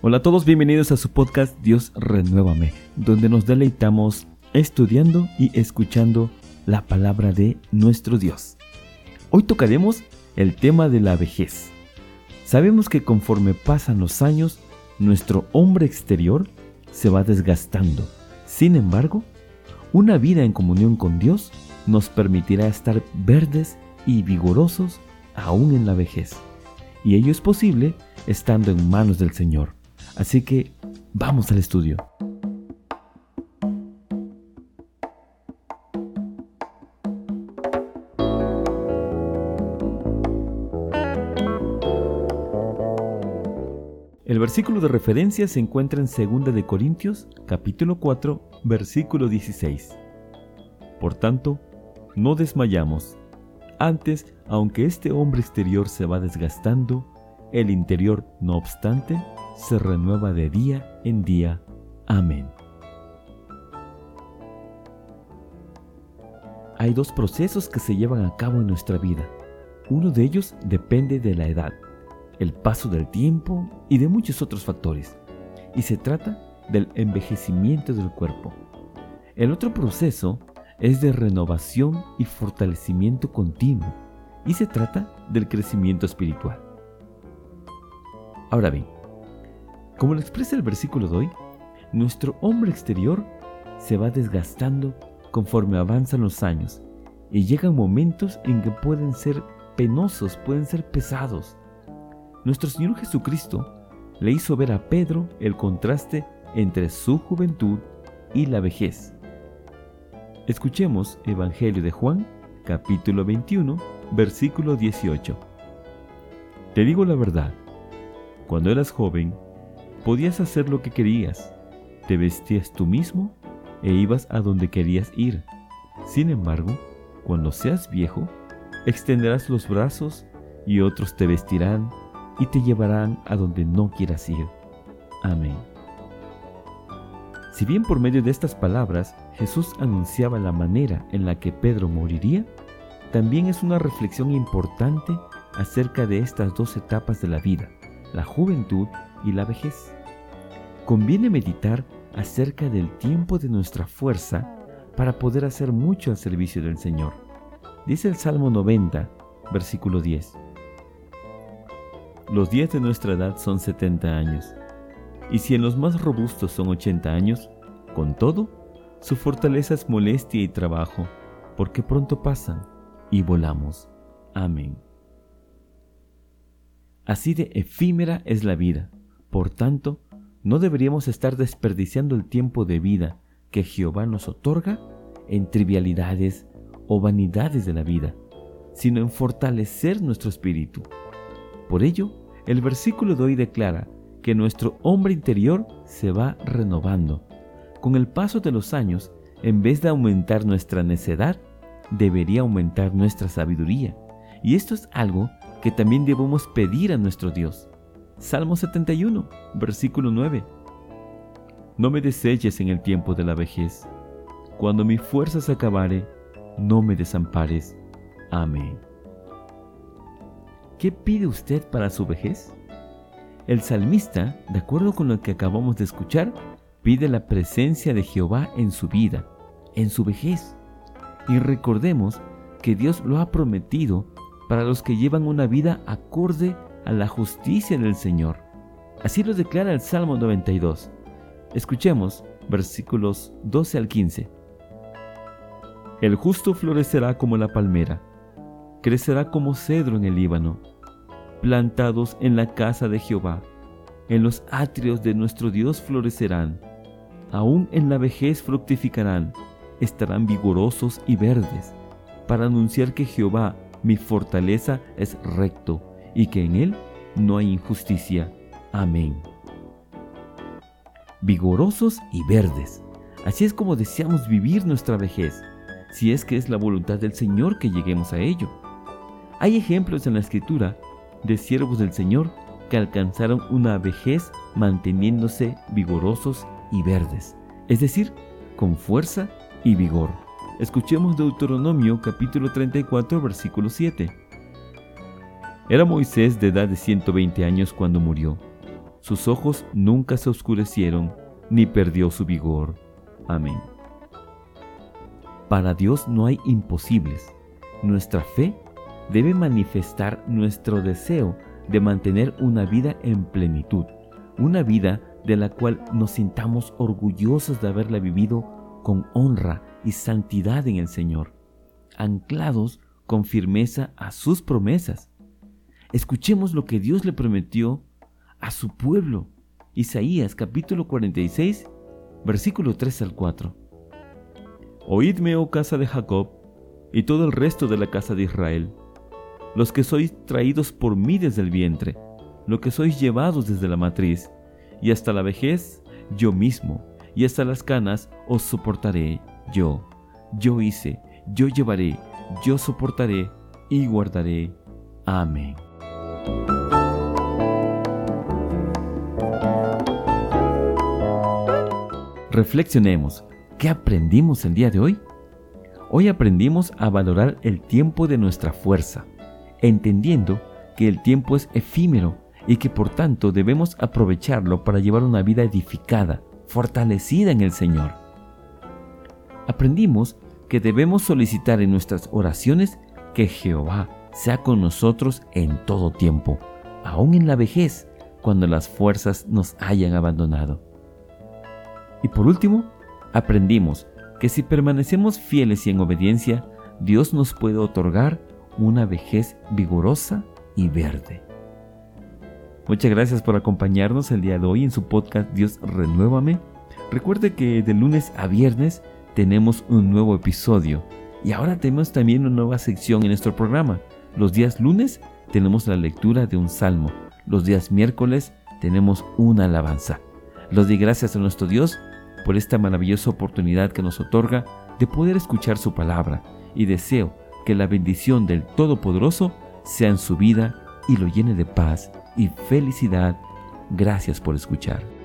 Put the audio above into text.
Hola a todos, bienvenidos a su podcast Dios Renuévame, donde nos deleitamos estudiando y escuchando la palabra de nuestro Dios. Hoy tocaremos el tema de la vejez. Sabemos que conforme pasan los años, nuestro hombre exterior se va desgastando. Sin embargo, una vida en comunión con Dios nos permitirá estar verdes y vigorosos aún en la vejez. Y ello es posible estando en manos del Señor. Así que vamos al estudio. El versículo de referencia se encuentra en 2 de Corintios, capítulo 4, versículo 16. Por tanto, no desmayamos. Antes, aunque este hombre exterior se va desgastando, el interior, no obstante, se renueva de día en día. Amén. Hay dos procesos que se llevan a cabo en nuestra vida. Uno de ellos depende de la edad, el paso del tiempo y de muchos otros factores. Y se trata del envejecimiento del cuerpo. El otro proceso es de renovación y fortalecimiento continuo y se trata del crecimiento espiritual. Ahora bien, como lo expresa el versículo de hoy, nuestro hombre exterior se va desgastando conforme avanzan los años y llegan momentos en que pueden ser penosos, pueden ser pesados. Nuestro Señor Jesucristo le hizo ver a Pedro el contraste entre su juventud y la vejez. Escuchemos Evangelio de Juan, capítulo 21, versículo 18. Te digo la verdad, cuando eras joven, Podías hacer lo que querías, te vestías tú mismo e ibas a donde querías ir. Sin embargo, cuando seas viejo, extenderás los brazos y otros te vestirán y te llevarán a donde no quieras ir. Amén. Si bien por medio de estas palabras Jesús anunciaba la manera en la que Pedro moriría, también es una reflexión importante acerca de estas dos etapas de la vida, la juventud y la vejez conviene meditar acerca del tiempo de nuestra fuerza para poder hacer mucho al servicio del Señor. Dice el Salmo 90, versículo 10. Los días de nuestra edad son 70 años, y si en los más robustos son 80 años, con todo, su fortaleza es molestia y trabajo, porque pronto pasan y volamos. Amén. Así de efímera es la vida, por tanto, no deberíamos estar desperdiciando el tiempo de vida que Jehová nos otorga en trivialidades o vanidades de la vida, sino en fortalecer nuestro espíritu. Por ello, el versículo de hoy declara que nuestro hombre interior se va renovando. Con el paso de los años, en vez de aumentar nuestra necedad, debería aumentar nuestra sabiduría. Y esto es algo que también debemos pedir a nuestro Dios. Salmo 71, versículo 9. No me deseches en el tiempo de la vejez. Cuando mi fuerza se acabare, no me desampares. Amén. ¿Qué pide usted para su vejez? El salmista, de acuerdo con lo que acabamos de escuchar, pide la presencia de Jehová en su vida, en su vejez. Y recordemos que Dios lo ha prometido para los que llevan una vida acorde a la justicia del Señor. Así lo declara el Salmo 92. Escuchemos versículos 12 al 15. El justo florecerá como la palmera, crecerá como cedro en el Líbano, plantados en la casa de Jehová, en los atrios de nuestro Dios florecerán, aún en la vejez fructificarán, estarán vigorosos y verdes, para anunciar que Jehová, mi fortaleza, es recto y que en Él no hay injusticia. Amén. Vigorosos y verdes. Así es como deseamos vivir nuestra vejez, si es que es la voluntad del Señor que lleguemos a ello. Hay ejemplos en la Escritura de siervos del Señor que alcanzaron una vejez manteniéndose vigorosos y verdes, es decir, con fuerza y vigor. Escuchemos Deuteronomio capítulo 34 versículo 7. Era Moisés de edad de 120 años cuando murió. sus ojos nunca se oscurecieron, ni perdió su vigor. Amén. Para Dios no hay imposibles. Nuestra fe debe manifestar nuestro deseo de mantener una vida en plenitud, una vida de la cual nos sintamos orgullosos de haberla vivido con honra y santidad en el Señor, anclados con firmeza a sus promesas. Escuchemos lo que Dios le prometió a su pueblo. Isaías capítulo 46, versículo 3 al 4. Oídme, oh casa de Jacob, y todo el resto de la casa de Israel, los que sois traídos por mí desde el vientre, los que sois llevados desde la matriz, y hasta la vejez yo mismo, y hasta las canas os soportaré yo. Yo hice, yo llevaré, yo soportaré y guardaré. Amén. Reflexionemos, ¿qué aprendimos el día de hoy? Hoy aprendimos a valorar el tiempo de nuestra fuerza, entendiendo que el tiempo es efímero y que por tanto debemos aprovecharlo para llevar una vida edificada, fortalecida en el Señor. Aprendimos que debemos solicitar en nuestras oraciones que Jehová sea con nosotros en todo tiempo, aun en la vejez, cuando las fuerzas nos hayan abandonado. Y por último, aprendimos que si permanecemos fieles y en obediencia, Dios nos puede otorgar una vejez vigorosa y verde. Muchas gracias por acompañarnos el día de hoy en su podcast Dios Renuévame. Recuerde que de lunes a viernes tenemos un nuevo episodio y ahora tenemos también una nueva sección en nuestro programa. Los días lunes tenemos la lectura de un salmo. Los días miércoles tenemos una alabanza. Los di gracias a nuestro Dios por esta maravillosa oportunidad que nos otorga de poder escuchar su palabra y deseo que la bendición del Todopoderoso sea en su vida y lo llene de paz y felicidad. Gracias por escuchar.